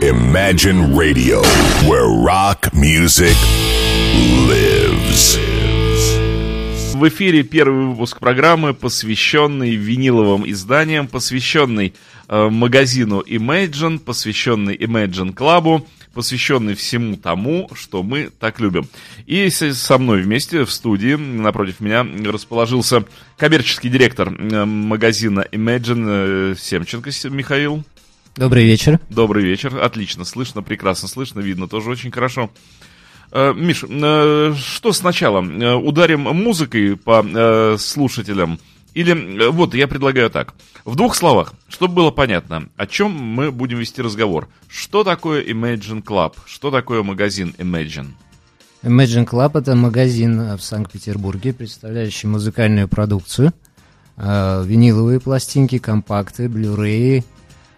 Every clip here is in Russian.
Imagine Radio, where rock music lives. В эфире первый выпуск программы, посвященный виниловым изданиям, посвященный э, магазину Imagine, посвященный Imagine Club, посвященный всему тому, что мы так любим. И со мной вместе в студии, напротив меня, расположился коммерческий директор э, магазина Imagine э, Семченко Михаил. Добрый вечер. Добрый вечер. Отлично слышно, прекрасно слышно, видно тоже очень хорошо. Э, Миш, э, что сначала? Э, ударим музыкой по слушателям? Или вот я предлагаю так. В двух словах, чтобы было понятно, о чем мы будем вести разговор. Что такое Imagine Club? Что такое магазин Imagine? Imagine Club это магазин в Санкт-Петербурге, представляющий музыкальную продукцию, виниловые пластинки, компакты, блюреи,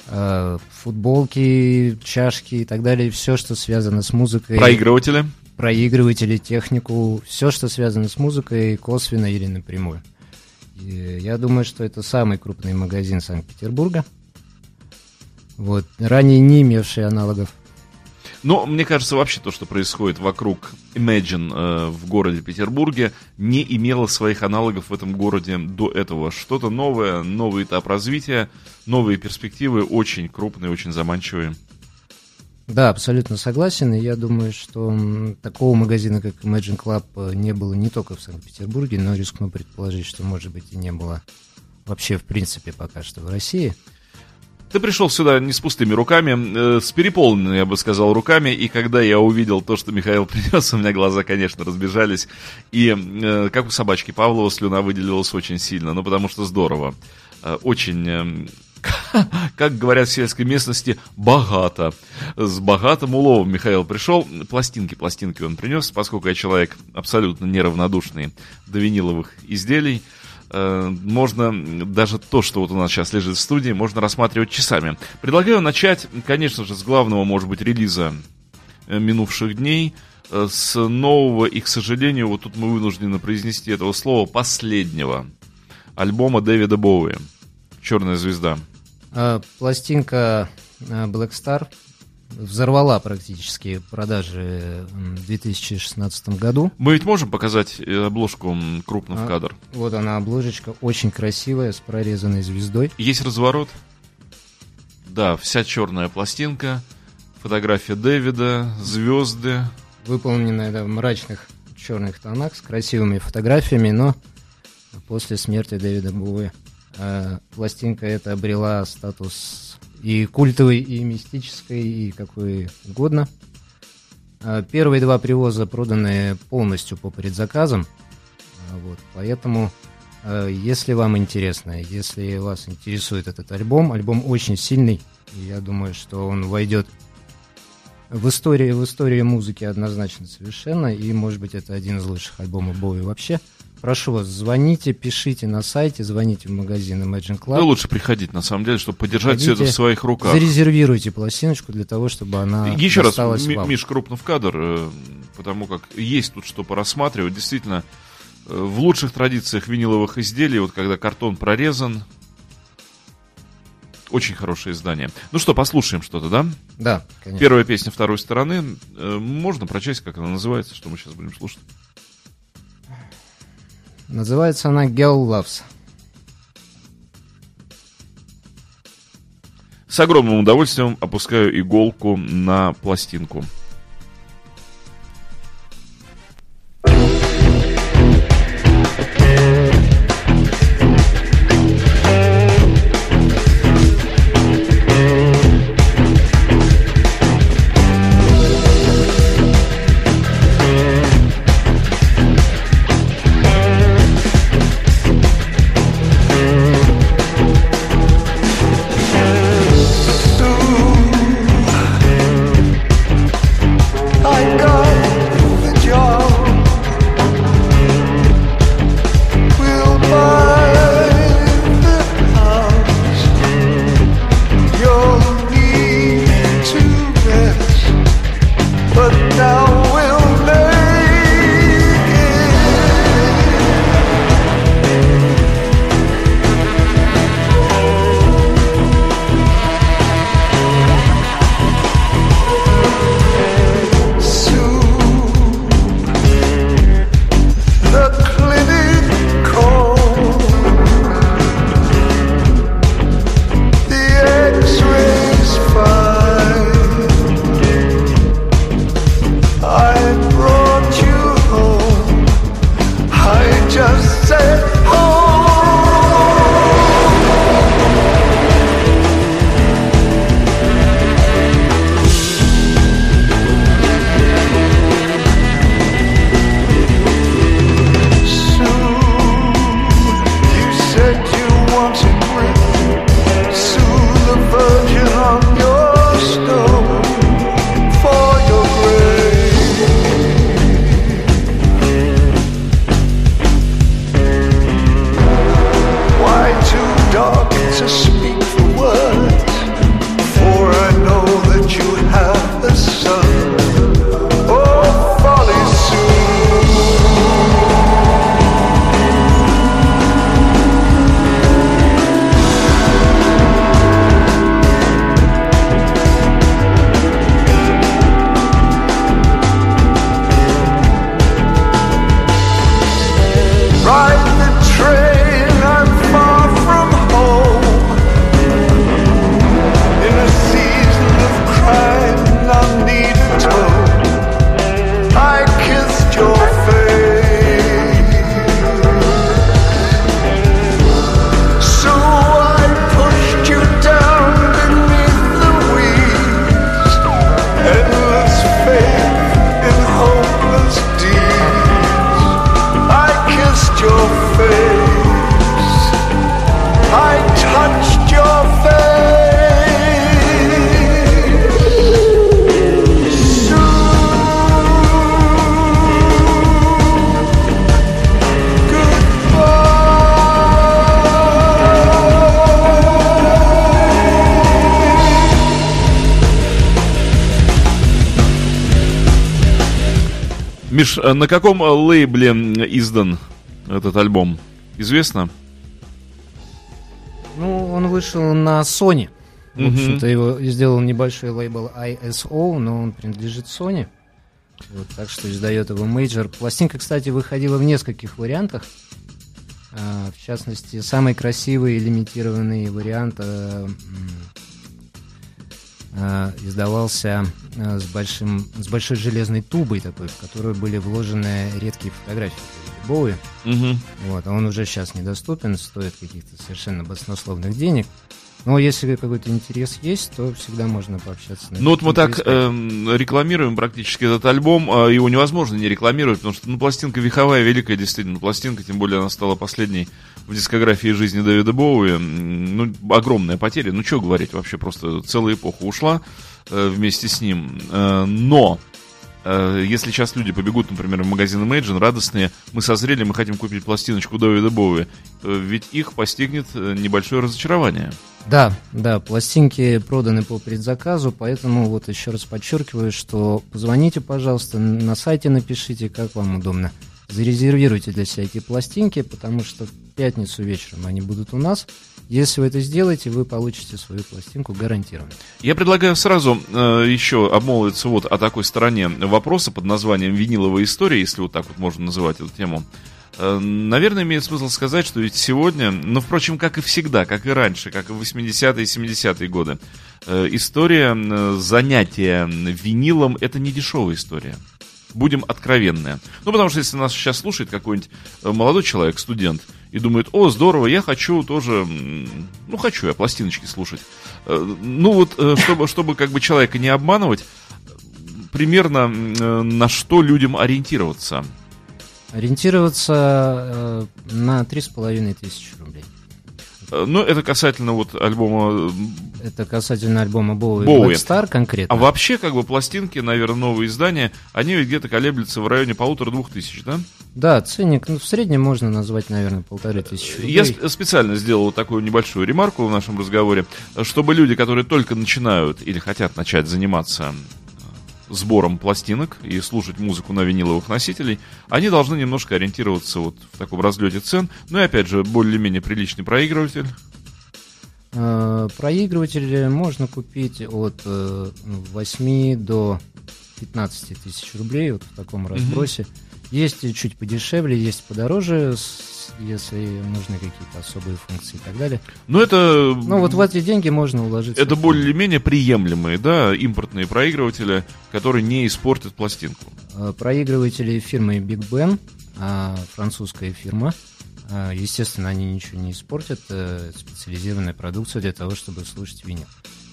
футболки, чашки и так далее, все, что связано с музыкой. Проигрыватели? Проигрыватели, технику, все, что связано с музыкой, косвенно или напрямую. И я думаю, что это самый крупный магазин Санкт-Петербурга. Вот, ранее не имевший аналогов. Но мне кажется, вообще то, что происходит вокруг Imagine э, в городе Петербурге, не имело своих аналогов в этом городе до этого. Что-то новое, новый этап развития, новые перспективы, очень крупные, очень заманчивые. Да, абсолютно согласен. И я думаю, что такого магазина, как Imagine Club, э, не было не только в Санкт-Петербурге, но рискну предположить, что, может быть, и не было вообще, в принципе, пока что в России. Ты пришел сюда не с пустыми руками, э, с переполненными, я бы сказал, руками, и когда я увидел то, что Михаил принес, у меня глаза, конечно, разбежались, и э, как у собачки Павлова слюна выделилась очень сильно, ну потому что здорово, э, очень... Как говорят в сельской местности, богато. С богатым уловом Михаил пришел. Пластинки, пластинки он принес, поскольку я человек абсолютно неравнодушный до виниловых изделий. Э, можно даже то, что вот у нас сейчас лежит в студии, можно рассматривать часами. Предлагаю начать, конечно же, с главного, может быть, релиза э, минувших дней, э, с нового и, к сожалению, вот тут мы вынуждены произнести этого слова, последнего альбома Дэвида Боуи «Черная звезда». А, пластинка Black Star взорвала практически продажи в 2016 году. Мы ведь можем показать э, обложку крупно в а, кадр? Вот она, обложечка, очень красивая, с прорезанной звездой. Есть разворот? Да, вся черная пластинка, фотография Дэвида, звезды. Выполненная да, в мрачных черных тонах, с красивыми фотографиями, но после смерти Дэвида Буи э, пластинка эта обрела статус и культовый, и мистической, и какой угодно. А, первые два привоза проданы полностью по предзаказам. А, вот, поэтому, если вам интересно, если вас интересует этот альбом, альбом очень сильный, я думаю, что он войдет в историю, в историю музыки однозначно совершенно, и, может быть, это один из лучших альбомов Боуи вообще – Прошу вас, звоните, пишите на сайте, звоните в магазин Imagine Club. Ну, лучше приходить, на самом деле, чтобы подержать Приходите, все это в своих руках. Зарезервируйте пластиночку для того, чтобы она Еще раз, вам. Миш, крупно в кадр, э, потому как есть тут что порассматривать. Действительно, э, в лучших традициях виниловых изделий, вот когда картон прорезан, очень хорошее издание. Ну что, послушаем что-то, да? Да, конечно. Первая песня второй стороны. Э, можно прочесть, как она называется, что мы сейчас будем слушать? Называется она Girl Loves. С огромным удовольствием опускаю иголку на пластинку. Миш, а на каком лейбле издан этот альбом? Известно? Ну, он вышел на Sony. В общем-то, его сделал небольшой лейбл ISO, но он принадлежит Sony. Вот, так что издает его Major. Пластинка, кстати, выходила в нескольких вариантах. А, в частности, самый красивый лимитированный вариант а, а, издавался а, с, большим, с большой железной тубой такой, в которую были вложены редкие фотографии Боуи. Мгм. Вот, а он уже сейчас недоступен, стоит каких-то совершенно баснословных денег. Но если какой-то интерес есть, то всегда можно пообщаться. на Ну вот мы так эм, рекламируем практически этот альбом, а его невозможно не рекламировать, потому что ну, пластинка вековая, великая действительно пластинка, тем более она стала последней в дискографии жизни Дэвида Боуи. Ну, огромная потеря, ну что говорить, вообще просто целая эпоха ушла э, вместе с ним. Э, но э, если сейчас люди побегут, например, в магазин Imagine, радостные, мы созрели, мы хотим купить пластиночку Дэвида Боуи, э, ведь их постигнет э, небольшое разочарование. Да, да, пластинки проданы по предзаказу, поэтому вот еще раз подчеркиваю, что позвоните, пожалуйста, на сайте напишите, как вам удобно. Зарезервируйте для себя эти пластинки, потому что пятницу вечером они будут у нас. Если вы это сделаете, вы получите свою пластинку гарантированно. Я предлагаю сразу э, еще обмолвиться вот о такой стороне вопроса под названием «Виниловая история», если вот так вот можно называть эту тему. Э, наверное, имеет смысл сказать, что ведь сегодня, ну, впрочем, как и всегда, как и раньше, как и в 80-е и 70-е годы, э, история э, занятия винилом – это не дешевая история. Будем откровенны. Ну, потому что если нас сейчас слушает какой-нибудь э, молодой человек, студент, и думает, о, здорово, я хочу тоже, ну, хочу я пластиночки слушать. Э, Ну, вот, э, чтобы, чтобы как бы человека не обманывать, примерно э, на что людям ориентироваться. Ориентироваться на 3,5 тысячи рублей. Э, Ну, это касательно вот альбома. э, Это касательно альбома Боуи Боуи. Black Star конкретно. А вообще, как бы, пластинки, наверное, новые издания, они ведь где-то колеблются в районе полутора-двух тысяч, да? Да, ценник, ну, в среднем можно назвать, наверное, полторы тысячи рублей. Я сп- специально сделал такую небольшую ремарку в нашем разговоре, чтобы люди, которые только начинают или хотят начать заниматься э, сбором пластинок и слушать музыку на виниловых носителей, они должны немножко ориентироваться вот в таком разлете цен. Ну и опять же, более-менее приличный проигрыватель. Э, Проигрыватели можно купить от э, 8 до 15 тысяч рублей вот в таком разбросе. Есть и чуть подешевле, есть подороже, если нужны какие-то особые функции и так далее. Но это... Ну вот в эти деньги можно уложиться. Это более-менее приемлемые, да, импортные проигрыватели, которые не испортят пластинку. Э, Проигрыватели фирмы Big Ben, а, французская фирма. А, Естественно, они ничего не испортят. э, Специализированная продукция для того, чтобы слушать винил.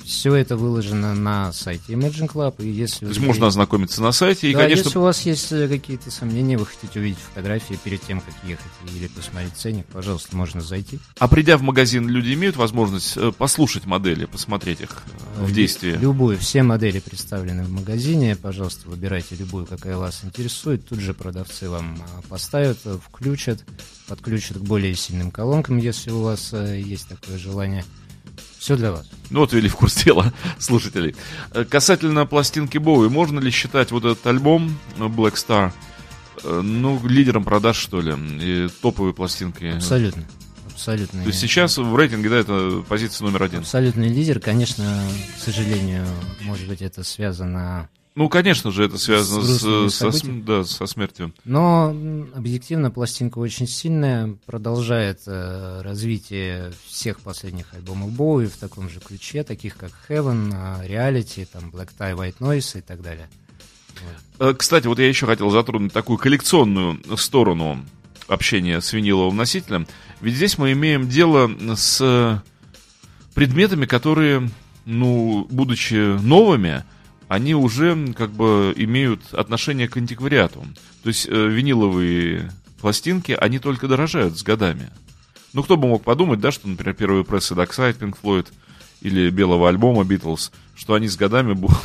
Все это выложено на сайте Imagine Club, и если То есть вы- можно ознакомиться на сайте и, да, конечно, если у вас есть э, какие-то сомнения, вы хотите увидеть фотографии перед тем, как ехать, или посмотреть ценник, пожалуйста, можно зайти. а придя в магазин, люди имеют возможность э, послушать модели, посмотреть их э, в действии. Любую, все модели представлены в магазине, пожалуйста, выбирайте любую, какая вас интересует. Тут же продавцы вам поставят, включат, подключат к более сильным колонкам, если у вас есть такое желание. Все для вас. Ну вот ввели в курс дела слушателей. Э, Касательно пластинки Боуи, можно ли считать вот этот альбом э, Black Star, э, ну, лидером продаж, что ли, и топовой пластинкой? Абсолютно. Абсолютно. То есть сейчас в рейтинге, да, это позиция номер один. Абсолютный лидер, конечно, к сожалению, может быть, это связано Ну, конечно же, это связано С с, грустными со, да, со смертью. Но объективно пластинка очень сильная, продолжает э, развитие всех последних альбомов Боуи в таком же ключе, таких как Heaven, э, Reality, там Black Tie, White Noise и так далее. Э, Кстати, вот я еще хотел затронуть такую коллекционную сторону общения с виниловым носителем. Ведь здесь мы имеем дело с э, предметами, которые, ну, будучи новыми, они уже как бы имеют отношение к антиквариату. То есть э, виниловые пластинки, они только дорожают с годами. Ну, кто бы мог подумать, да, что, например, первые прессы Dark Side, Pink Floyd или белого альбома Beatles, что они с годами будут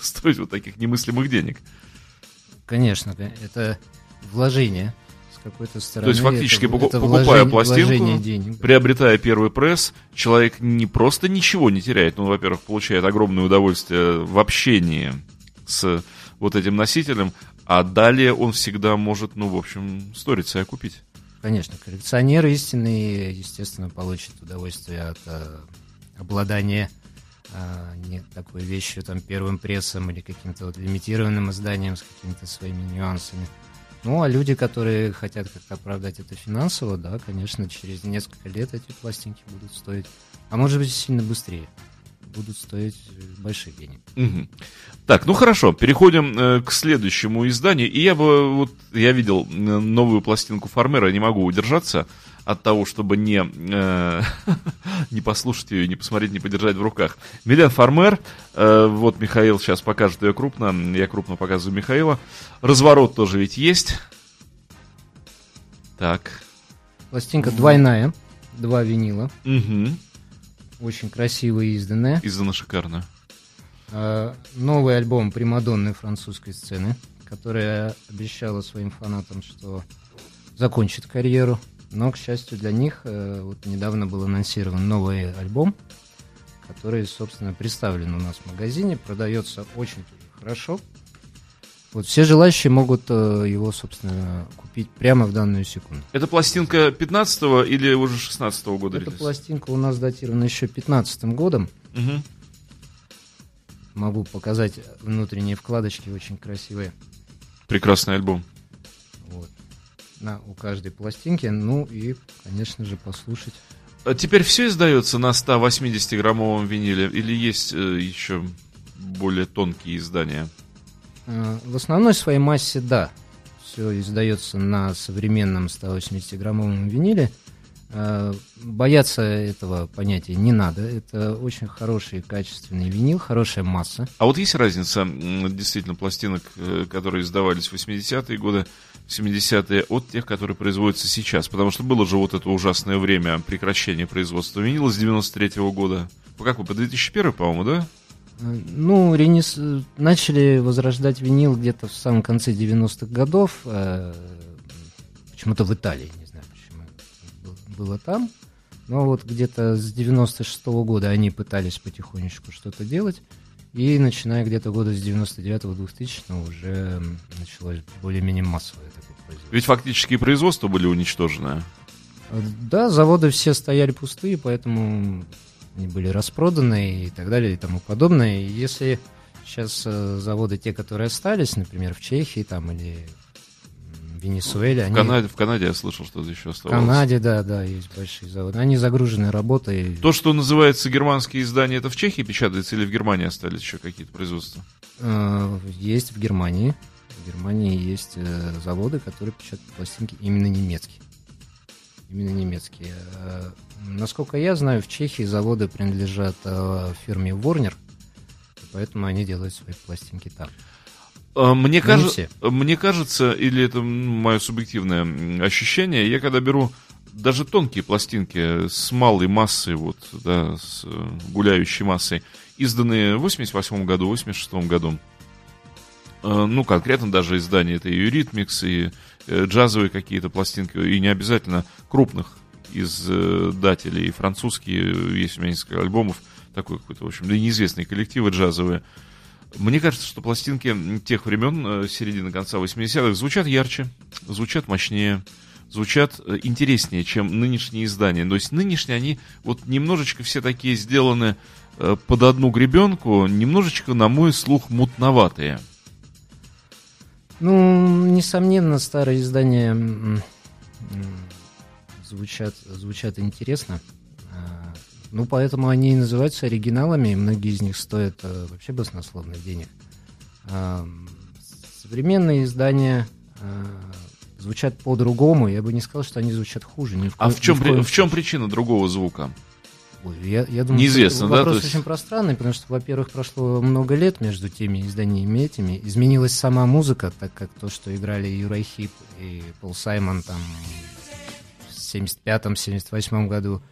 стоить вот таких немыслимых денег. Конечно, это вложение какой-то стороны. То есть фактически, это, это покупая вложение- пластинку, денег. Приобретая первый пресс, человек не просто ничего не теряет, ну, во-первых, получает огромное удовольствие в общении с вот этим носителем, А далее он всегда может, ну, в общем, сториться и купить. Конечно, коллекционер истинный, естественно, получит удовольствие от э, обладания э, не такой вещью, там, первым прессом или каким-то вот лимитированным изданием с какими-то своими нюансами. Ну, а люди, которые хотят как-то оправдать это финансово, да, конечно, через несколько лет эти пластинки будут стоить, а может быть, сильно быстрее будут стоить э, большие деньги. Угу. Так, ну хорошо, переходим э, к следующему изданию. И я бы, вот, я видел э, новую пластинку Фармера, не могу удержаться от того, чтобы не, э, не послушать ее, не посмотреть, не подержать в руках. Милен Фармер, э, вот Михаил сейчас покажет ее крупно, я крупно показываю Михаила. Разворот тоже ведь есть. Так. Пластинка двойная, два винила. Угу. Очень красиво изданная. Издана шикарно. А, новый альбом Примадонны французской сцены, которая обещала своим фанатам, что закончит карьеру. Но, к счастью для них, э, вот недавно был анонсирован новый альбом, который, собственно, представлен у нас в магазине, продается очень хорошо. Вот все желающие могут э, его, собственно, купить прямо в данную секунду. Это пластинка 15 или уже 16 года Эта релиз? пластинка у нас датирована еще 15 годом. Угу. Могу показать внутренние вкладочки, очень красивые. Прекрасный альбом. Вот. На, у каждой пластинки. Ну и, конечно же, послушать. А теперь все издается на 180-граммовом виниле или есть э, еще более тонкие издания? Э, В основной своей массе, да. Все издается на современном 180-граммовом виниле. Э, Бояться этого понятия не надо. Это очень хороший, качественный винил, хорошая масса. А вот есть разница действительно пластинок, э, которые издавались в 80-е годы, 70-е, от тех, которые производятся сейчас? Потому что было же вот это ужасное время прекращения производства винила с 93-го года. По какой? По 2001, по-моему, да? Э, Ну, ренес... начали возрождать винил где-то в самом конце 90-х годов. э, Почему-то в Италии, не знаю почему. Был- Было там. Но вот где-то с 96-го года они пытались потихонечку что-то делать. И начиная где-то года с 99-го, 2000 уже началось более-менее массовое такое производство. Ведь фактически производства были уничтожены. Э, Да, заводы все стояли пустые, поэтому они были распроданы и так далее и тому подобное. И если сейчас э, заводы, те, которые остались, например, в Чехии там или в Венесуэле, В они... Канаде, в Канаде я слышал, что еще В оставалось. Канаде, да, да, есть большие заводы. Они загружены работой. То, что называется германские издания, это в Чехии печатается или в Германии остались еще какие-то производства? Э, Есть в Германии. В Германии есть э, заводы, которые печатают пластинки именно немецкие. Именно немецкие. Э, Насколько я знаю, в Чехии заводы принадлежат фирме Warner, поэтому они делают свои пластинки там. А, Мне, Но кажется, все. мне кажется, или это мое субъективное ощущение, я когда беру даже тонкие пластинки с малой массой, вот, да, с э, гуляющей массой, изданные в 88 году, 86 году, э, ну, конкретно даже издания, это и Eurythmics, и э, джазовые какие-то пластинки, и не обязательно крупных издателей, и французские, есть у меня несколько альбомов, такой какой-то, в общем, да неизвестные коллективы джазовые, мне кажется, что пластинки тех времен, э, середины конца 80-х, звучат ярче, звучат мощнее, звучат э, интереснее, чем нынешние издания. То есть нынешние они вот немножечко все такие сделаны э, под одну гребенку, немножечко, на мой слух, мутноватые. Ну, несомненно, старые издания звучат, звучат интересно. Ну, поэтому они и называются оригиналами, и многие из них стоят э, вообще баснословных денег. М, Современные издания а, звучат по-другому. Я бы не сказал, что они звучат хуже. ни в А в чем, ни при- в чем причина другого звука? Ой, я, я думаю, Неизвестно, да, вопрос есть- очень пространный, потому что, во-первых, прошло много лет между теми изданиями этими. Изменилась сама музыка, так как то, что играли Юрай Хип и Пол Саймон там в 75-78 году,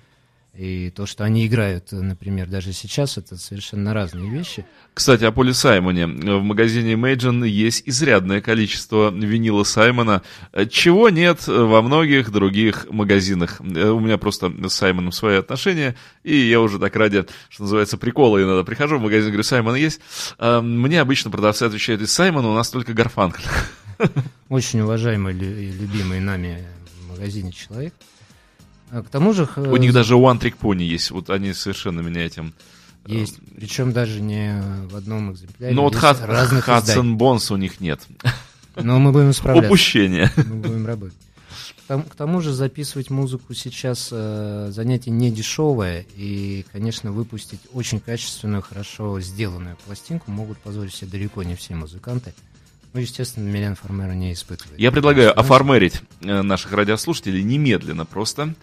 И то, что они играют, например, даже сейчас, это совершенно разные вещи. Кстати, о Поле Саймоне. В магазине Imagine есть изрядное количество винила Саймона, чего нет во многих других магазинах. У меня просто с Саймоном свои отношения, и я уже так ради, что называется, прикола иногда прихожу в магазин, говорю, Саймон есть. А, мне обычно продавцы отвечают, из Саймона у нас только Гарфанкл. Очень уважаемый и любимый нами в магазине человек. А к тому же... У них даже One Trick Pony есть, вот они совершенно меня этим... Э, есть, причем даже не в одном экземпляре. Но вот Хад... Хадсон Бонс у них нет. Но мы будем справляться. Упущение. Мы будем работать. К тому же записывать музыку сейчас э, занятие не дешевое, и, конечно, выпустить очень качественную, хорошо сделанную пластинку могут позволить себе далеко не все музыканты. Ну, естественно, Милен Фармера не испытывает. Я предлагаю оформерить э, наших радиослушателей немедленно просто.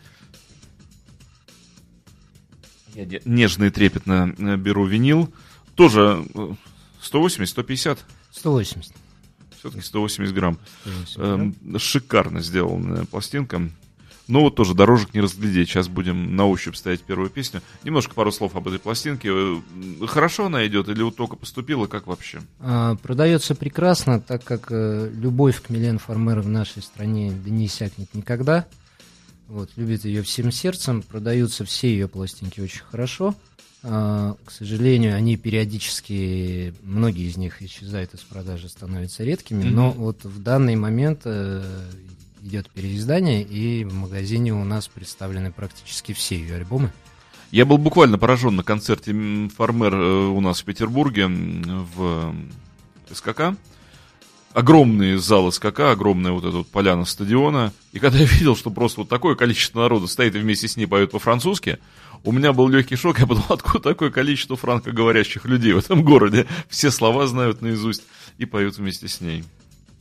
Я нежно и трепетно э, беру винил. Тоже 180-150? 180. Все-таки 180 грамм. 180 грамм. Эм, шикарно сделанная пластинка. Но вот тоже дорожек не разглядеть. Сейчас будем на ощупь ставить первую песню. Немножко пару слов об этой пластинке. Э, хорошо она идет или вот только поступила? Как вообще? А, продается прекрасно, так как э, любовь к Милен Фармер в нашей стране да не иссякнет никогда. Вот, любит ее всем сердцем, продаются все ее пластинки очень хорошо. А, к сожалению, они периодически, многие из них исчезают из продажи, становятся редкими, mm-hmm. но вот в данный момент э, идет переиздание, и в магазине у нас представлены практически все ее альбомы. Я был буквально поражен на концерте Фармер э, у нас в Петербурге в СКК огромные залы скака, огромная вот эта вот поляна стадиона. И когда я видел, что просто вот такое количество народа стоит и вместе с ней поет по-французски, у меня был легкий шок. Я подумал, откуда такое количество франкоговорящих людей в этом городе? Все слова знают наизусть и поют вместе с ней.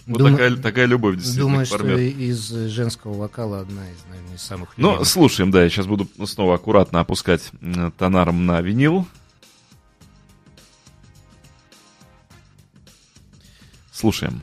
Вот Дум... такая, такая любовь действительно Думаю, что из женского вокала одна из, наверное, из самых любимых. Ну, слушаем, да, я сейчас буду снова аккуратно опускать тонаром на винил. Слушаем.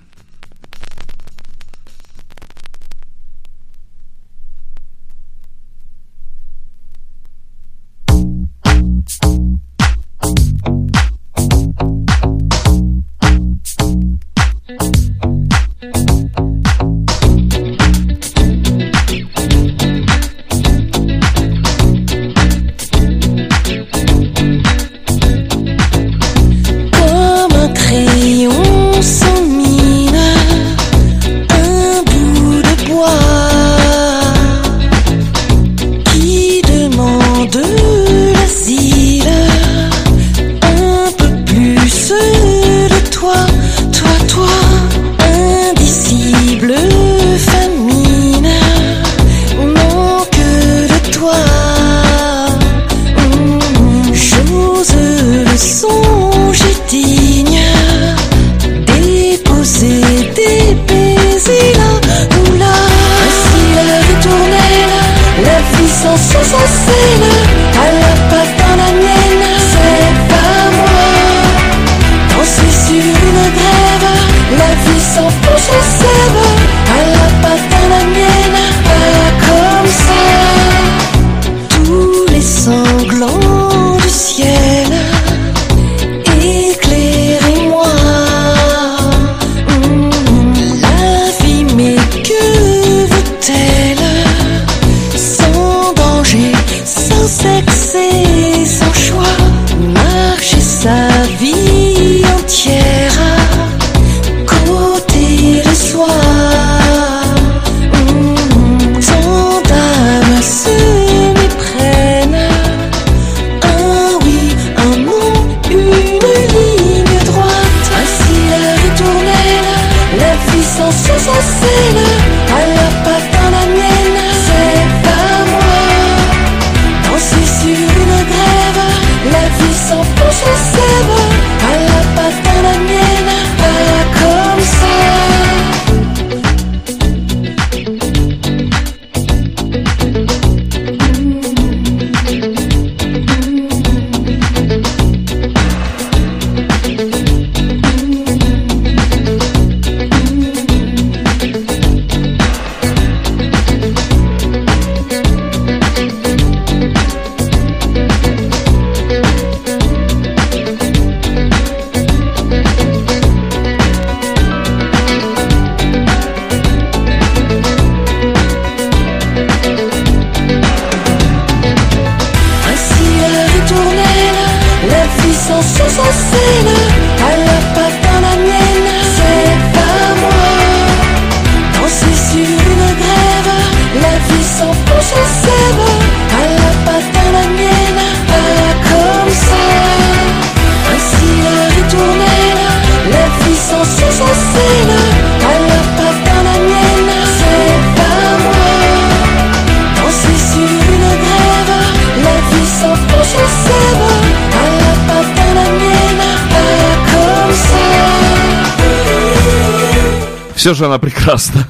Все же она прекрасна.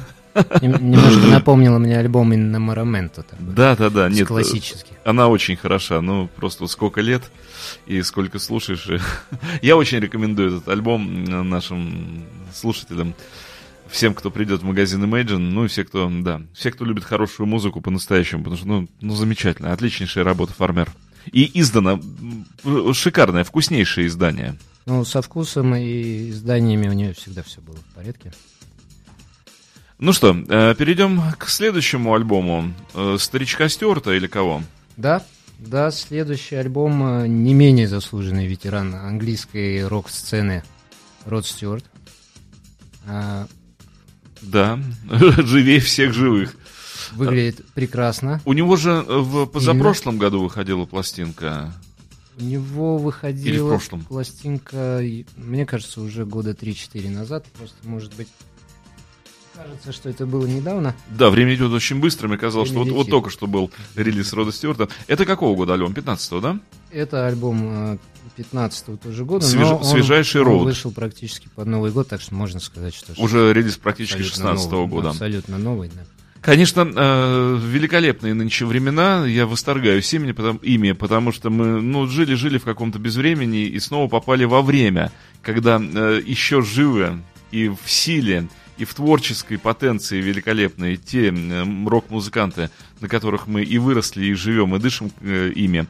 Немножко напомнила мне альбом Инна Мараменто. Да, да, да. Нет, классический. Она очень хороша. Ну, просто сколько лет и сколько слушаешь. Я очень рекомендую этот альбом нашим слушателям. Всем, кто придет в магазин Imagine, ну и все, кто, да, все, кто любит хорошую музыку по-настоящему, потому что, ну, ну замечательно, отличнейшая работа Фармер. И издано шикарное, вкуснейшее издание. Ну, со вкусом и изданиями у нее всегда все было в порядке. Ну что, э, перейдем к следующему альбому. Э, Старичка Стюарта или кого? Да, да, следующий альбом э, не менее заслуженный ветеран английской рок-сцены Род Стюарт. А, да, живее всех живых. Выглядит прекрасно. У него же в позапрошлом Именно. году выходила пластинка. У него выходила пластинка, мне кажется, уже года 3-4 назад. Просто, может быть, Кажется, что это было недавно. Да, время идет очень быстро. Мне казалось, время что вот, вот только что был релиз Рода Стюарта. Это какого года альбом? 15-го, да? Это альбом 15-го э, тоже года. Свеж... но Свежайший он, роуд. Он вышел практически под Новый год, так что можно сказать, что... Уже релиз практически 16-го года. Абсолютно новый, да. Конечно, э, великолепные нынче времена. Я восторгаюсь ими, потому, ими, потому что мы ну, жили-жили в каком-то безвремени и снова попали во время, когда э, еще живы и в силе и в творческой потенции великолепные те рок-музыканты, на которых мы и выросли, и живем, и дышим э, ими.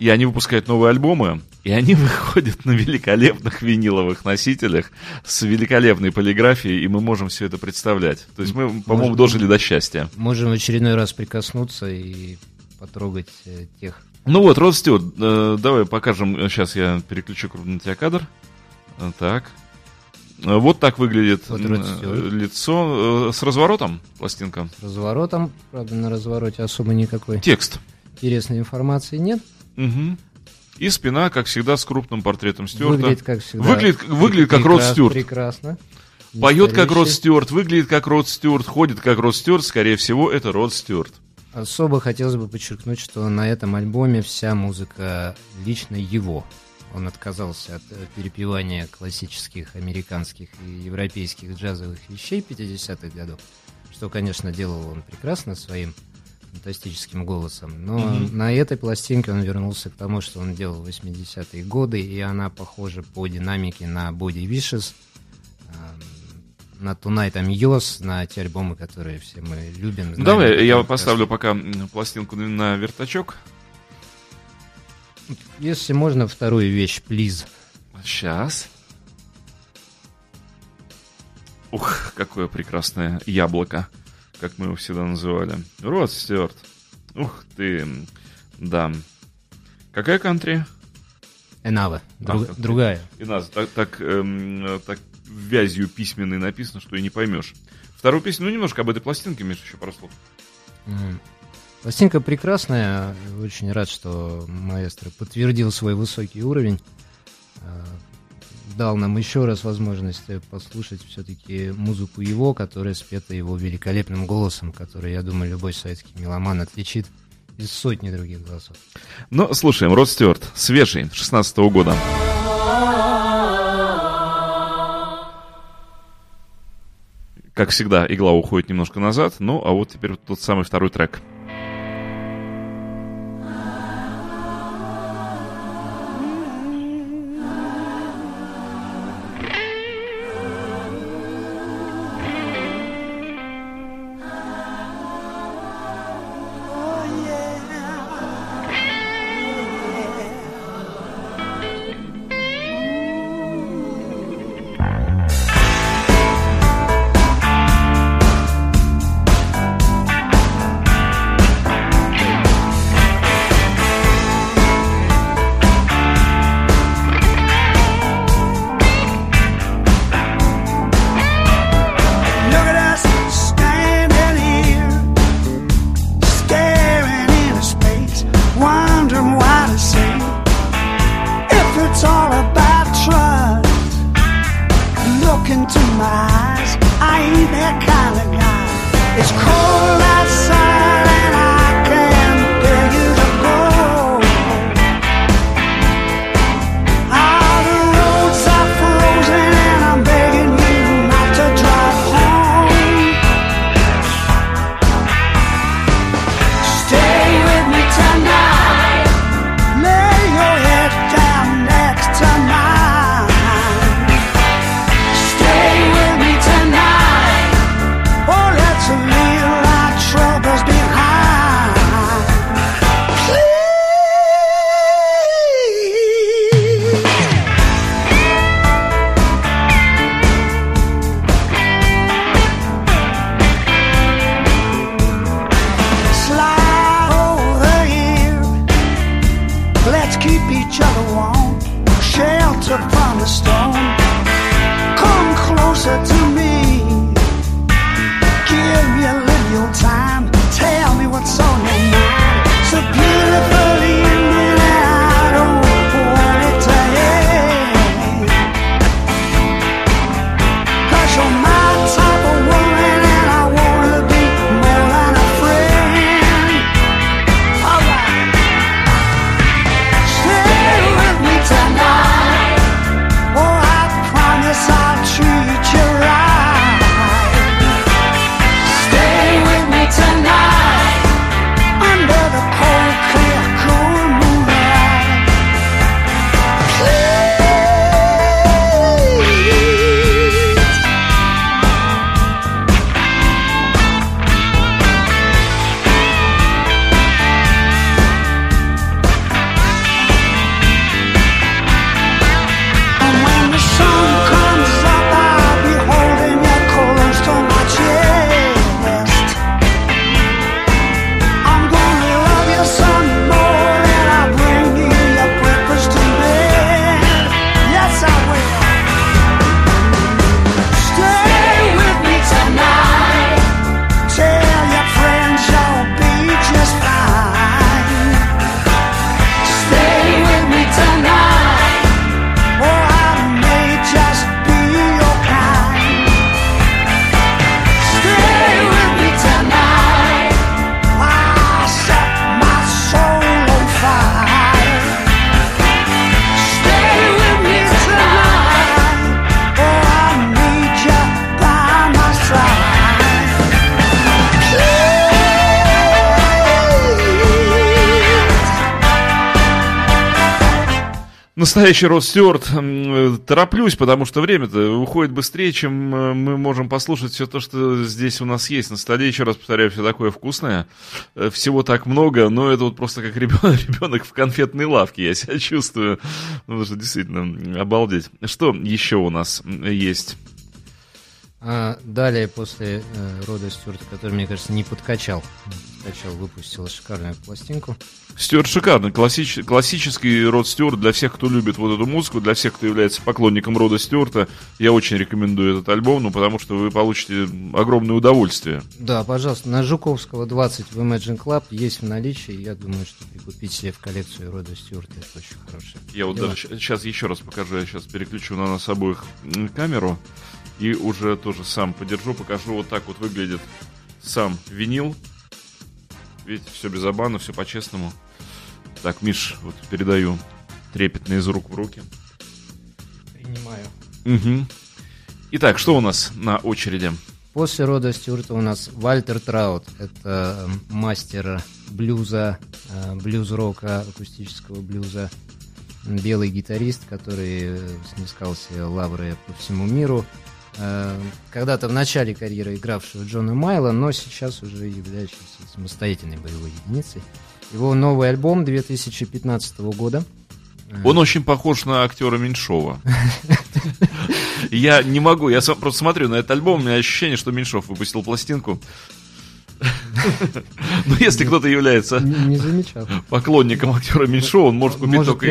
И они выпускают новые альбомы, и они выходят на великолепных виниловых носителях с великолепной полиграфией, и мы можем все это представлять. То есть мы, по-моему, дожили до счастья. Можем в очередной раз прикоснуться и потрогать э, тех. Ну вот, Род Стюарт, э, давай покажем. Сейчас я переключу на тебя кадр. Э, так. Вот так выглядит вот э, лицо. Э, с разворотом пластинка? С разворотом. Правда, на развороте особо никакой. Текст. Интересной информации нет. Угу. И спина, как всегда, с крупным портретом Стюарта. Выглядит, как всегда. Выглядит, выглядит как Род Стюарт. Прекрасно. Поет как Род Стюарт, выглядит как Род Стюарт, ходит как Род Стюарт. Скорее всего, это Род Стюарт. Особо хотелось бы подчеркнуть, что на этом альбоме вся музыка лично его. Он отказался от э, перепевания классических американских и европейских джазовых вещей 50-х годов, что, конечно, делал он прекрасно своим фантастическим голосом. Но mm-hmm. на этой пластинке он вернулся к тому, что он делал в 80-е годы, и она похожа по динамике на Body Vicious, на Tonight I'm Yours, на те альбомы, которые все мы любим. Знаем, Давай, я поставлю пока пластинку на вертачок. Если можно, вторую вещь, плиз. Сейчас. Ух, какое прекрасное яблоко, как мы его всегда называли. Род Стюарт. Ух ты, да. Какая кантри? Энава, друг, а, другая. Энава, так, так, эм, так вязью письменной написано, что и не поймешь. Вторую песню, ну немножко об этой пластинке, Миша, еще пару слов. Mm. Пластинка прекрасная. Очень рад, что маэстро подтвердил свой высокий уровень. А, дал нам еще раз возможность послушать все-таки музыку его, которая спета его великолепным голосом, который, я думаю, любой советский меломан отличит из сотни других голосов. Ну, слушаем, Род Стюарт, свежий, 16 -го года. Как всегда, игла уходит немножко назад, ну, а вот теперь тот самый второй трек – Let's keep each other warm, shelter from the storm. Come closer to me, give me a little time. Настоящий Род Стюарт. Тороплюсь, потому что время-то уходит быстрее, чем э, мы можем послушать все то, что здесь у нас есть на столе. Еще раз повторяю, все такое вкусное. Э, Всего так много, но это вот просто как ребенок, ребенок в конфетной лавке. Я себя чувствую. Ну, что действительно обалдеть. Что еще у нас есть? А далее, после э, рода Стюарта, который, мне кажется, не подкачал, подкачал, выпустила шикарную пластинку. Стюарт шикарный, классич- классический Род Стюарт для всех, кто любит вот эту музыку, для всех, кто является поклонником Рода Стюарта. Я очень рекомендую этот альбом, ну, потому что вы получите огромное удовольствие. Да, пожалуйста, на Жуковского 20 в Imagine Club есть в наличии. Я думаю, что прикупить себе в коллекцию рода Стюарта это очень хорошее. Я вот дело. даже сейчас еще раз покажу, я сейчас переключу на нас обоих камеру и уже тоже сам подержу, покажу. Вот так вот выглядит сам винил. Видите, все без обмана, все по-честному. Так, Миш, вот передаю трепетно из рук в руки. Принимаю. Угу. Итак, что у нас на очереди? После рода Стюарта у нас Вальтер Траут. Это э, мастер блюза, э, блюз-рока, акустического блюза. Белый гитарист, который э, снискал себе лавры по всему миру. Э, Когда-то в начале карьеры игравшего Джона Майла, но сейчас уже являющийся самостоятельной боевой единицей. Его новый альбом 2015 года. э, Он очень похож на актера Меньшова. Я не могу, я сам просто смотрю на этот альбом, у меня ощущение, что Меньшов выпустил пластинку. Ну, если кто-то является поклонником актера Меньшова, он может купить только...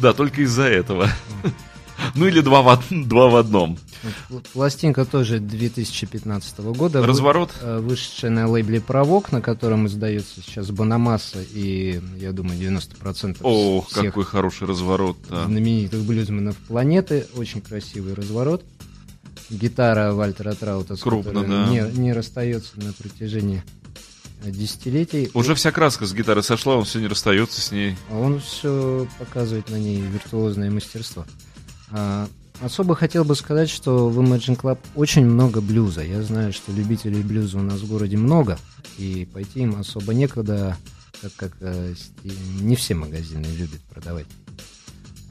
Да, только из-за этого. Ну или два в, два в одном. Пластинка тоже 2015 года. Разворот. э, Вышедшая на лейбле «Провок», на котором издается сейчас Банамаса и, я думаю, 90% О, всех какой хороший разворот. да. знаменитых блюзменов планеты. Очень красивый разворот. Гитара Вальтера Траута, с Крупно, да. не, не расстается на протяжении э, десятилетий. Уже вся краска с гитары сошла, он все не расстается с ней. А он все показывает на ней виртуозное мастерство. А, особо хотел бы сказать, что в Imagine Club очень много блюза. Я знаю, что любителей блюза у нас в городе много, и пойти им особо некуда, так как э, не все магазины любят продавать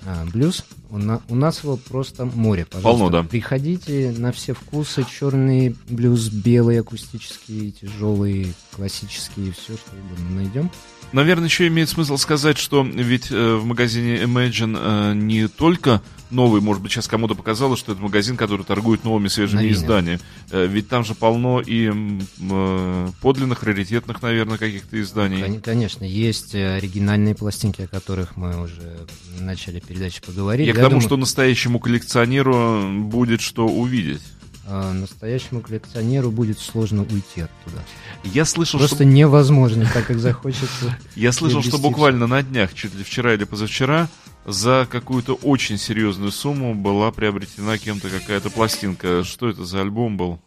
а, блюз. У, на- у нас его просто море. Пожалуйста, Полно, да. Приходите на все вкусы. Черный блюз, белый, акустический, тяжелый, классический, все, что угодно найдем. Наверное, еще имеет смысл сказать, что ведь э, в магазине Imagine э, не только новый, может быть, сейчас кому-то показалось, что это магазин, который торгует новыми свежими Новинок. изданиями. Э, ведь там же полно и э, подлинных, раритетных, наверное, каких-то изданий. Кон- Конечно, есть э, оригинальные пластинки, о которых мы уже в начале передачи поговорили. Я к Я тому, думаю, что настоящему коллекционеру будет что увидеть. э, настоящему коллекционеру будет сложно уйти оттуда. Я слышал, Просто что, невозможно, так как захочется. я слышал, что буквально на днях, чуть ли вчера или позавчера, за какую-то очень серьезную сумму была приобретена кем-то какая-то пластинка. Что это за альбом был?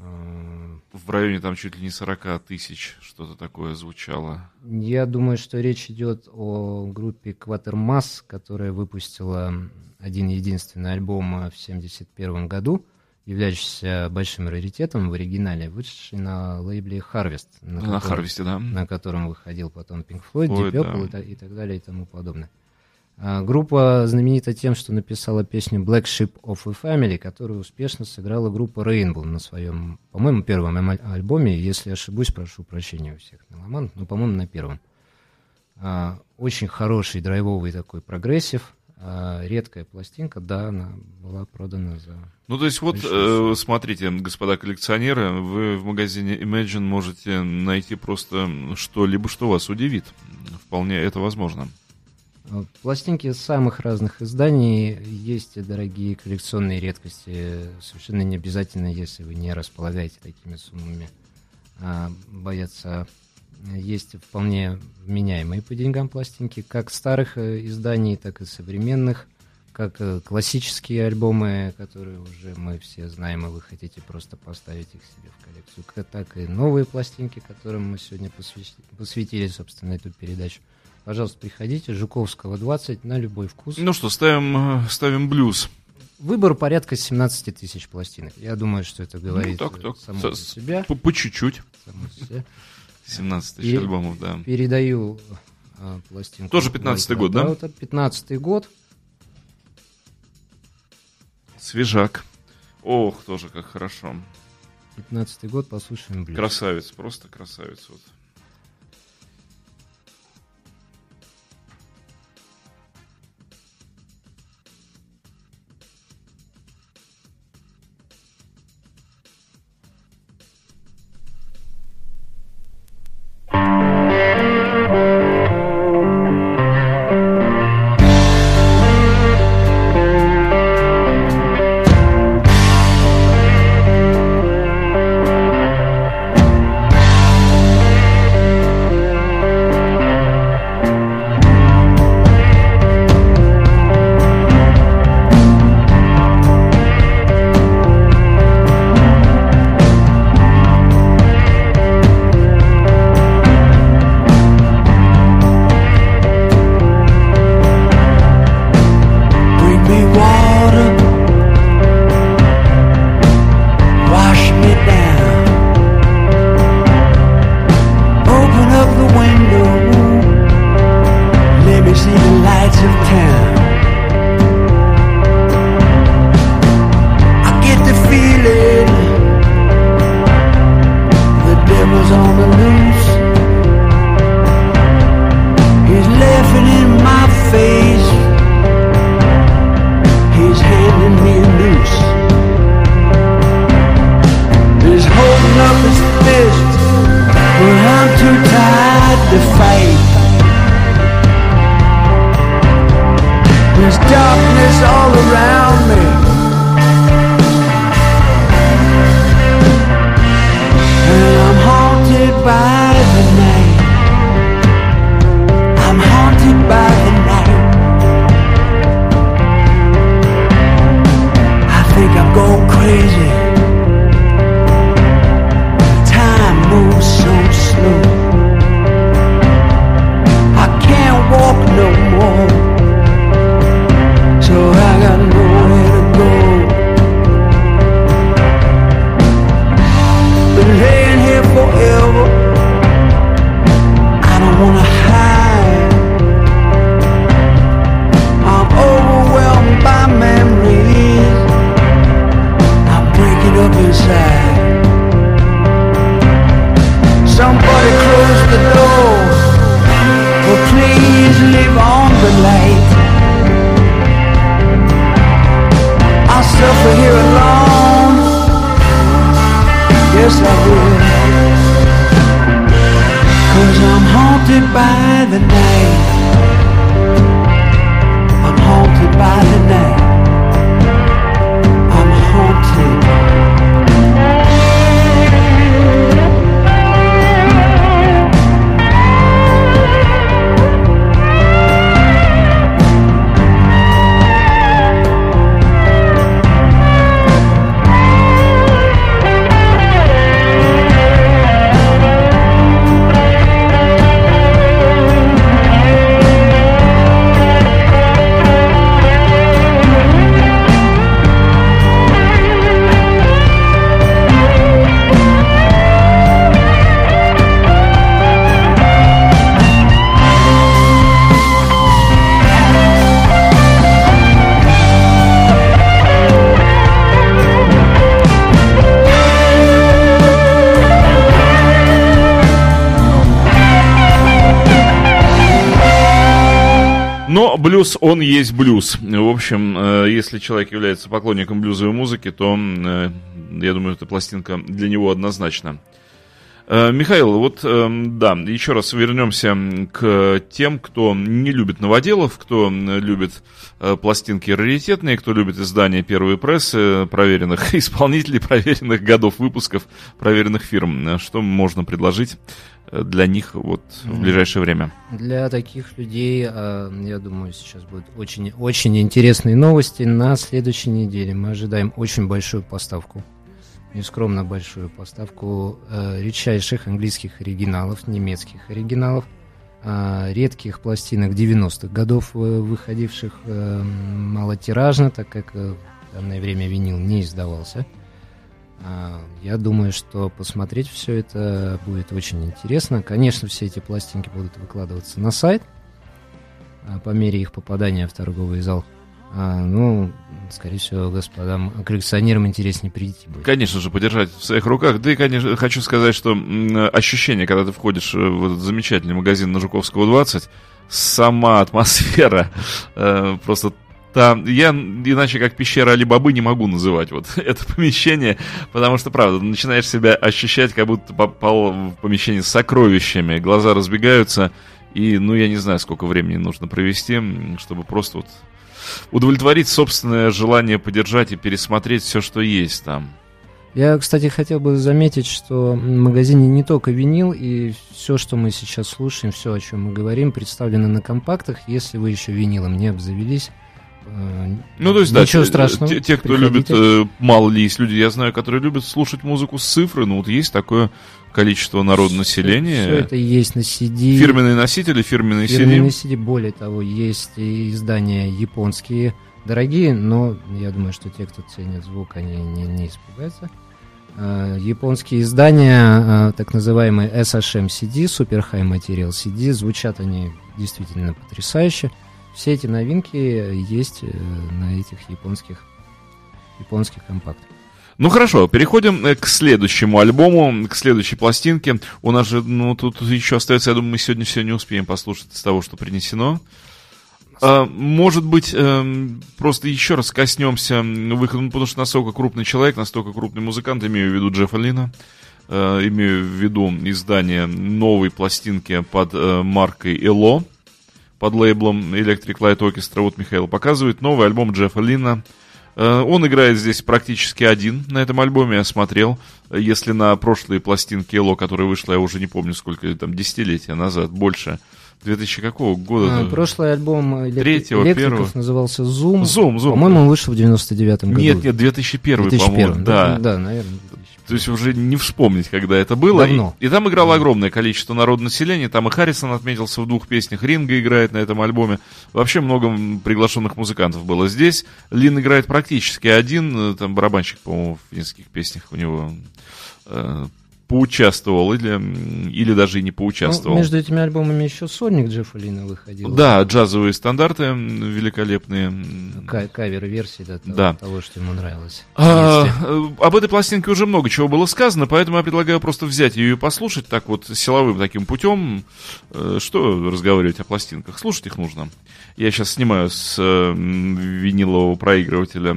Э, В районе там чуть ли не 40 тысяч, что-то такое звучало. Я думаю, что речь идет о группе Quatermass, которая выпустила один единственный альбом в 1971 году, являющийся большим раритетом в оригинале, вышедший на лейбле Harvest. На котором- Харвесте, да? на котором выходил потом Pink Floyd, Ой, Deep Purple да. и, и так далее и тому подобное. А, группа знаменита тем, что написала песню Black Sheep of a Family, которую успешно сыграла группа Rainbow на своем, по-моему, первом альбоме. Если ошибусь, прошу прощения у всех меломанов, но, по-моему, на первом. А, очень хороший драйвовый такой прогрессив. А, редкая пластинка, да, она была продана за... Ну, то есть вот, э, смотрите, господа коллекционеры, вы в магазине Imagine можете найти просто что-либо, что вас удивит. Вполне это возможно. Пластинки самых разных изданий, есть и дорогие коллекционные редкости, совершенно не обязательно, если вы не располагаете такими суммами, а, бояться. Есть вполне вменяемые по деньгам пластинки, как старых э, изданий, так и современных, как э, классические альбомы, которые уже мы все знаем, и вы хотите просто поставить их себе в коллекцию, так и новые пластинки, которым мы сегодня посвятили, собственно, эту передачу. Пожалуйста, приходите, Жуковского 20, на любой вкус. Ну что, ставим, э, ставим блюз. Выбор порядка 17 тысяч пластинок. Я думаю, что это говорит так, э, так. само Со- за себя. По, по чуть-чуть. само за себя. 17 тысяч альбомов, да. Передаю а, пластинку. Тоже 15-й год, да? Это 15-й год. Свежак. Ох, тоже как хорошо. 15-й год, послушаем блюз. Красавец, просто красавец. Вот. Блюз, он есть блюз. В общем, э, если человек является поклонником блюзовой музыки, то, э, я думаю, эта пластинка для него однозначно. Э, Михаил, вот э, да, еще раз вернемся к тем, кто не любит новоделов, кто э, любит э, пластинки раритетные, кто любит издания первой прессы, проверенных исполнителей, проверенных годов выпусков, проверенных фирм. Э, Что можно предложить э, для них вот в ближайшее время? Для таких людей, я думаю, сейчас будут очень, очень интересные новости. На следующей неделе мы ожидаем очень большую поставку, нескромно большую поставку э, редчайших английских оригиналов, немецких оригиналов, а, редких пластинок 90-х годов, э, выходивших э, малотиражно, так как э, в данное время винил не издавался. А, Я думаю, что посмотреть все это будет очень интересно. Конечно, все эти пластинки будут выкладываться на сайт а, по мере их попадания в торговый зал. А, ну, скорее всего, господам коллекционерам интереснее прийти будет. Конечно же, подержать в своих руках. Да и, конечно, хочу сказать, что ощущение, когда ты входишь э, в этот замечательный магазин на Жуковского 20, сама атмосфера э, просто там, я иначе как пещера Алибабы не могу называть вот это помещение, потому что, правда, начинаешь себя ощущать, как будто попал в помещение с сокровищами, глаза разбегаются, и, ну, я не знаю, сколько времени нужно провести, чтобы просто вот удовлетворить собственное желание подержать и пересмотреть все, что есть там. Я, кстати, хотел бы заметить, что в магазине не только винил, и все, что мы сейчас слушаем, все, о чем мы говорим, представлено на компактах. Если вы еще винилом не обзавелись, э, Ну, то есть, да, ничего те- страшного. Те, те, кто приходите. любит, э, мало ли есть люди, я знаю, которые любят слушать музыку с цифры, ну, вот есть такое количество народного населения. Все это есть на CD. Фирменные носители, фирменные Фирменные CD. CD, более того, есть и издания японские, дорогие, но я думаю, что те, кто ценит звук, они не, не испугаются. А, Японские издания, а, так называемые SHM CD, Super High Material CD, звучат они действительно потрясающе. Все эти новинки есть э, на этих японских, японских компактах. Ну хорошо, переходим э, к следующему альбому, к следующей пластинке. У нас же, ну, тут еще остается, я думаю, мы сегодня все не успеем послушать из того, что принесено. А, может быть, эм, просто еще раз коснемся выхода, ну, потому что настолько крупный человек, настолько крупный музыкант, имею в виду Джеффа Лина, э, имею в виду издание новой пластинки под э, маркой Эло, под лейблом Electric Light Orchestra. Вот Михаил показывает новый альбом Джеффа Лина. Э, Он играет здесь практически один на этом альбоме, я смотрел. Если на прошлые пластинки Эло, которая вышла, я уже не помню, сколько там, десятилетия назад, больше, 2000 какого года? А, Прошлый альбом электри- Третьего, электриков первого. назывался Zoom. Zoom, Zoom. По-моему, он вышел в 99-м году. Нет, нет, 2001, 2001, по-моему, да. Да, наверное. То есть уже не вспомнить, когда это было. Давно. И, и там играло огромное количество народного населения. Там и Харрисон отметился в двух песнях. Ринга играет на этом альбоме. Вообще много приглашенных музыкантов было здесь. Лин играет практически один. э, Там барабанщик, по-моему, в нескольких песнях у него э, поучаствовал. Или, или даже и не Ну, поучаствовал. между этими альбомами еще сольник Джеффа Лина выходил. Да, джазовые стандарты великолепные. Ка- Кавер-версии да, того, Да. того, что ему нравилось. А, э, об этой пластинке уже много чего было сказано, поэтому я предлагаю просто взять ее и послушать так вот силовым таким путем. Э, Что разговаривать о пластинках? Слушать их нужно. Я сейчас снимаю с э, винилового проигрывателя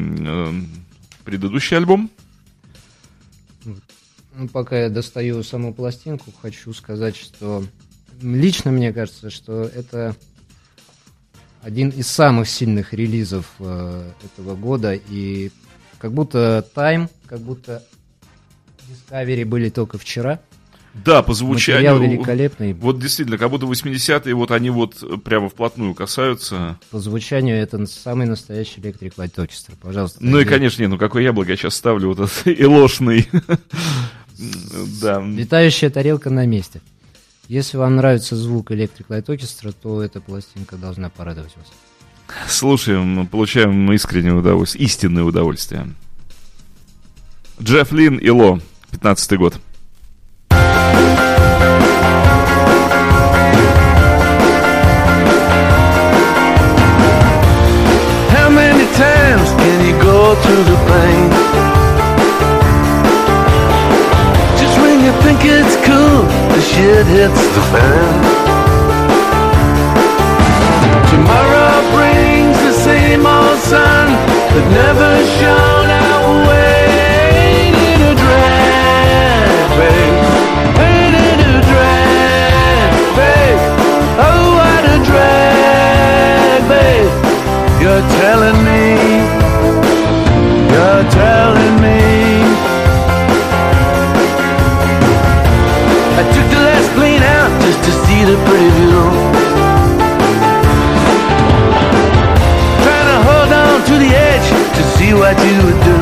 предыдущий альбом. Ну, пока я достаю саму пластинку, хочу сказать, что лично мне кажется, что это один из самых сильных релизов э, этого года. И как будто Time, как будто Discovery были только вчера. Да, по Материал звучанию. великолепный. Вот действительно, как будто 80-е, вот они вот э, прямо вплотную касаются. По звучанию это самый настоящий Electric Light Orchestra. Пожалуйста. Ну и, конечно, не, ну какое яблоко я сейчас ставлю, вот этот илошный. Да. Летающая тарелка на месте. Если вам нравится звук Electric Light Orchestra, то эта пластинка должна порадовать вас. Слушаем, получаем искреннее удовольствие, истинное удовольствие. Джефф Лин и Ло, 15 год. How many times can you go through the pain? Think it's cool, the shit hits the fan. Tomorrow brings the same old sun that never shone our way. In a drag race, in a drag race. Oh, what a drag race. You're telling me, you're telling me. I took the last plane out just to see the pretty view. Trying to hold on to the edge to see what you would do.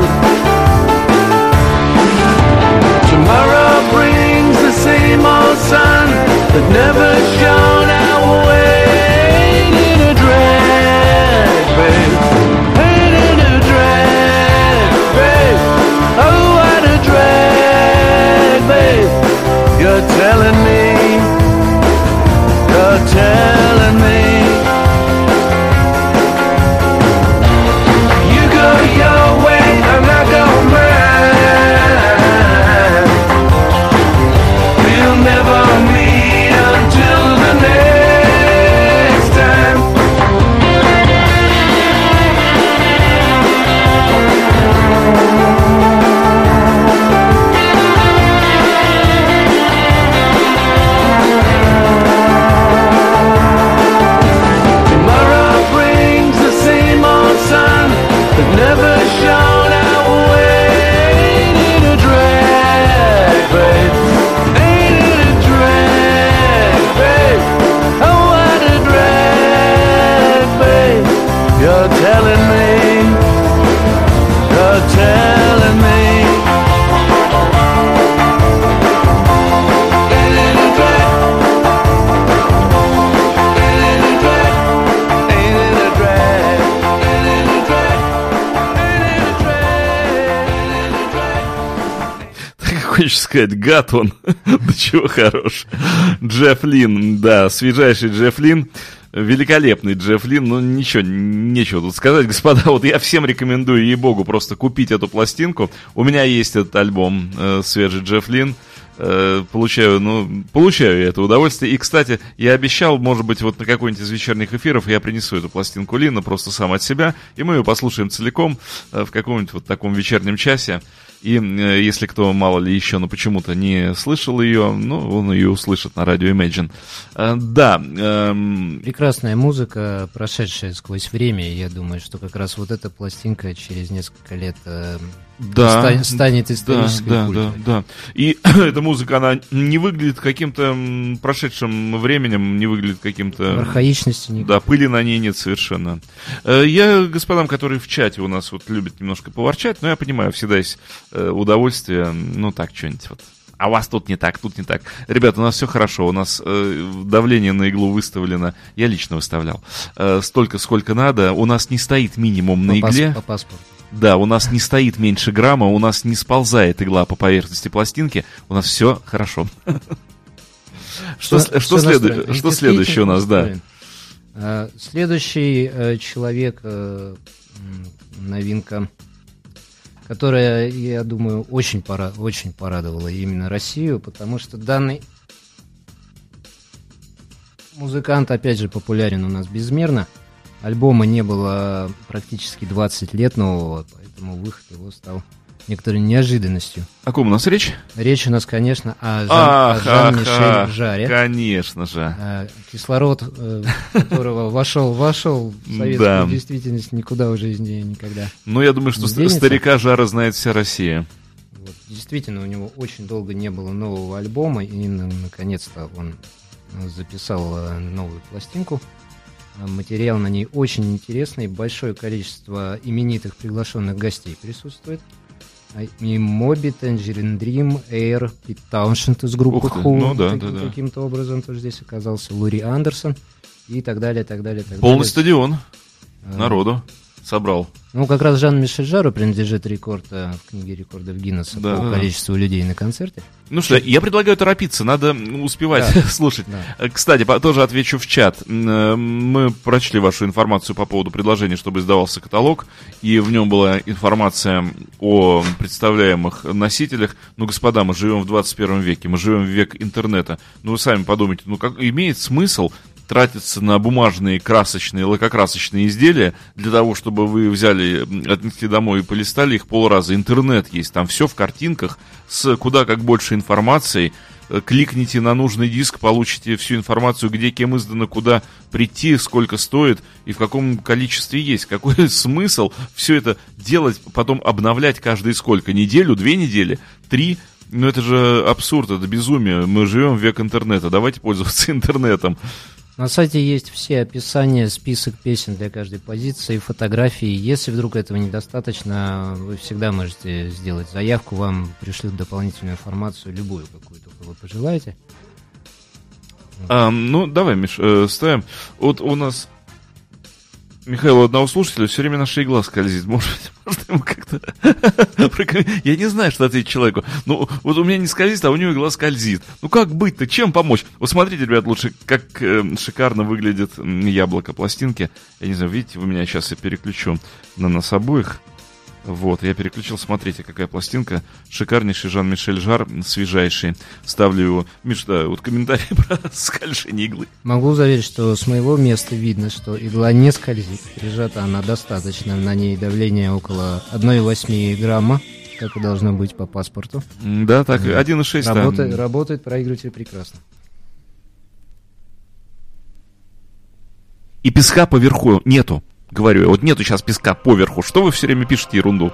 Tomorrow brings the same old sun that never shone our сказать, гад он. Да чего хорош. Джефф Лин, да, свежайший Джефф Лин. Великолепный Джефф Лин, ну ничего, нечего тут сказать, господа, вот я всем рекомендую, ей-богу, просто купить эту пластинку. У меня есть этот альбом э, свежий Джефф Лин, э, получаю, ну, получаю я это удовольствие. И, кстати, я обещал, может быть, вот на какой-нибудь из вечерних эфиров я принесу эту пластинку Лина просто сам от себя, и мы ее послушаем целиком э, в каком-нибудь вот таком вечернем часе. И э, если кто, мало ли, еще, но почему-то не слышал ее, ну, он ее услышит на радио Imagine. Э, да. эм, Прекрасная музыка, прошедшая сквозь время. Я думаю, что как раз вот эта пластинка через несколько лет э, да, ста- станет да, исторической да, культовой. да, да. И эта музыка, она не выглядит каким-то прошедшим временем, не выглядит каким-то... Архаичности никакой. Да, пыли на ней нет совершенно. Э, Я господам, которые в чате у нас вот любят немножко поворчать, но я понимаю, всегда есть э, удовольствие, ну так, что-нибудь вот. А у вас тут не так, тут не так. Ребята, у нас все хорошо, у нас э, давление на иглу выставлено, я лично выставлял, э, столько, сколько надо. У нас не стоит минимум на По пас- игле. по паспорту. Да, у нас не стоит меньше грамма, у нас не сползает игла по поверхности пластинки, у нас все хорошо. Что, что, следует- настроено. что следующее у нас, да? настроен. А, Следующий э, человек, э, новинка, которая, я думаю, очень, пора, очень порадовала именно Россию, потому что данный музыкант, опять же, популярен у нас безмерно. Альбома не было практически 20 лет нового, поэтому выход его стал некоторой неожиданностью. О ком у нас речь? Речь у нас, конечно, о, Жан, Ах, о Жан-Мишель ах, Жаре. Конечно же. А, кислород, э, которого вошел, вошел в советскую Да. действительность, никуда уже из нее никогда. Ну, я думаю, что денется? старика Жара знает вся Россия. Вот. Действительно, у него очень долго не было нового альбома, и на- наконец-то он э, записал э, новую пластинку. А Материал на ней очень интересный, большое количество именитых приглашенных гостей присутствует. А, И Моби, Tangerine Dream, Air, Пит Тауншенд из группы Ух ты, Who ну да, таки- да, да. каким-то образом тоже здесь оказался, Лури Андерсон и так далее, так далее, так Полный далее. стадион А, народу собрал. Ну, как раз Жан-Мишель Жару принадлежит рекорд э, в книге рекордов Гиннесса Да, по да, да. количеству людей на концерте. Ну что, я предлагаю торопиться, надо м, успевать Да. слушать. Да. Э, Кстати, тоже отвечу в чат. Э, Мы прочли вашу информацию по поводу предложения, чтобы издавался каталог, и в нем была информация о представляемых носителях. Ну, господа, мы живем в 21 веке, мы живем в век интернета. Ну, вы сами подумайте, ну, как имеет смысл тратиться на бумажные красочные, лакокрасочные изделия для того, чтобы вы взяли, отнесли домой и полистали их полраза. Интернет есть, там все в картинках, с куда как больше информации. Э, Кликните на нужный диск, получите всю информацию, где кем издано, куда прийти, сколько стоит и в каком количестве есть. Какой смысл все это делать, потом обновлять каждые сколько? Неделю, две недели, три? Ну это же абсурд, это безумие. Мы живем в век интернета, давайте пользоваться интернетом. На сайте есть все описания, список песен для каждой позиции, фотографии. Если вдруг этого недостаточно, вы всегда можете сделать заявку, вам пришлют дополнительную информацию, любую какую только вы пожелаете. А, ну, давай, Миш, э, ставим. Вот у нас Михаил, у одного слушателя все время наша игла скользит. Может, быть, может ему как-то... Я не знаю, что ответить человеку. Ну, вот у меня не скользит, а у него игла скользит. Ну, как быть-то? Чем помочь? Вот смотрите, ребят, лучше, как э, шикарно выглядит яблоко пластинки. Я не знаю, видите, вы меня сейчас я переключу на нас обоих. Вот, я переключил, смотрите, какая пластинка. Шикарнейший Жан-Мишель Жар, свежайший. Ставлю его. Миш, да, вот комментарий про скольжение иглы. Могу заверить, что с моего места видно, что игла не скользит. Прижата она достаточно, на ней давление около 1,8 грамма, как и должно быть по паспорту. Да, так, 1,6 да. Работает, работает проигрыватель прекрасно. И песка поверху нету. Говорю я, вот нету сейчас песка поверху. Что вы все время пишете ерунду?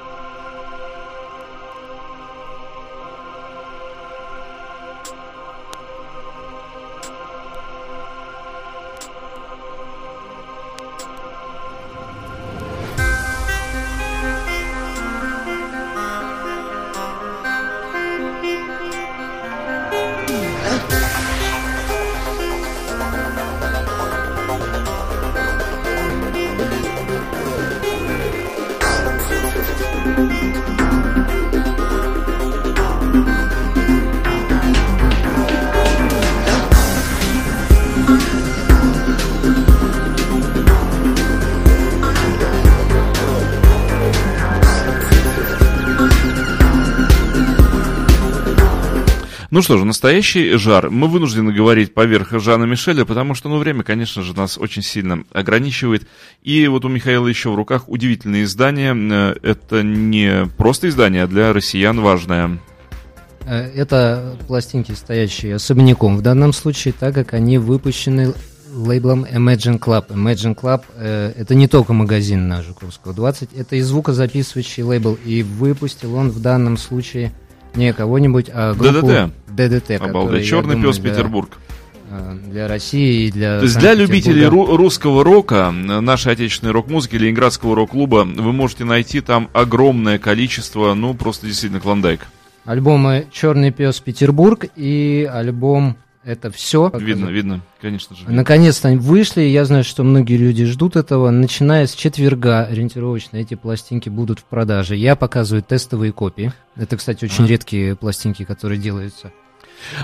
Что же, настоящий жар. Мы вынуждены говорить поверх Жана Мишеля, потому что, ну, время, конечно же, нас очень сильно ограничивает. И вот у Михаила еще в руках удивительное издание. Э, это не просто издание, а для россиян важное. Э, это пластинки, стоящие особняком в данном случае, так как они выпущены лейблом Imagine Club. Imagine Club э, это не только магазин на Жуковского 20, это и звукозаписывающий лейбл, и выпустил он в данном случае не кого-нибудь, а группу ДДТ. ДДТ. Обалдеть. Черный думаю, пес для- Петербург. э, Для России и для То есть для любителей ру- русского рока, э, нашей отечественной рок-музыки, Ленинградского рок-клуба, вы можете найти там огромное количество, ну, просто действительно клондайк. Альбомы Черный пес Петербург и альбом Это все. Видно, видно, конечно же. Наконец-то они вышли, я знаю, что многие люди ждут этого. Начиная с четверга ориентировочно эти пластинки будут в продаже. Я показываю тестовые копии. Это, кстати, очень А. редкие пластинки, которые делаются.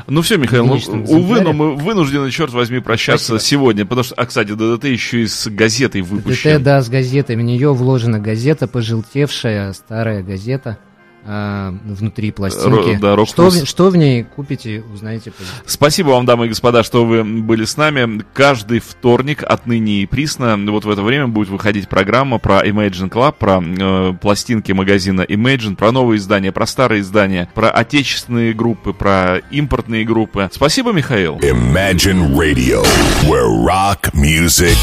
Ну все, Михаил, ну, увы, но мы вынуждены, черт возьми, прощаться Спасибо. сегодня, потому что, а, кстати, ДДТ еще и с газетой выпущен. ДТ, да, с газетой. В нее вложена газета, пожелтевшая, старая газета а, внутри пластинки. Ро- да, Рок что, в, что в ней купите, узнаете позже. Спасибо вам, дамы и господа, что вы были с нами. Каждый вторник отныне и присно. Вот в это время будет выходить программа про Imagine Club, про э, пластинки магазина Imagine, про новые издания, про старые издания, про отечественные группы, про импортные группы. Спасибо, Михаил. Imagine Radio, where rock music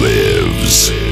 lives.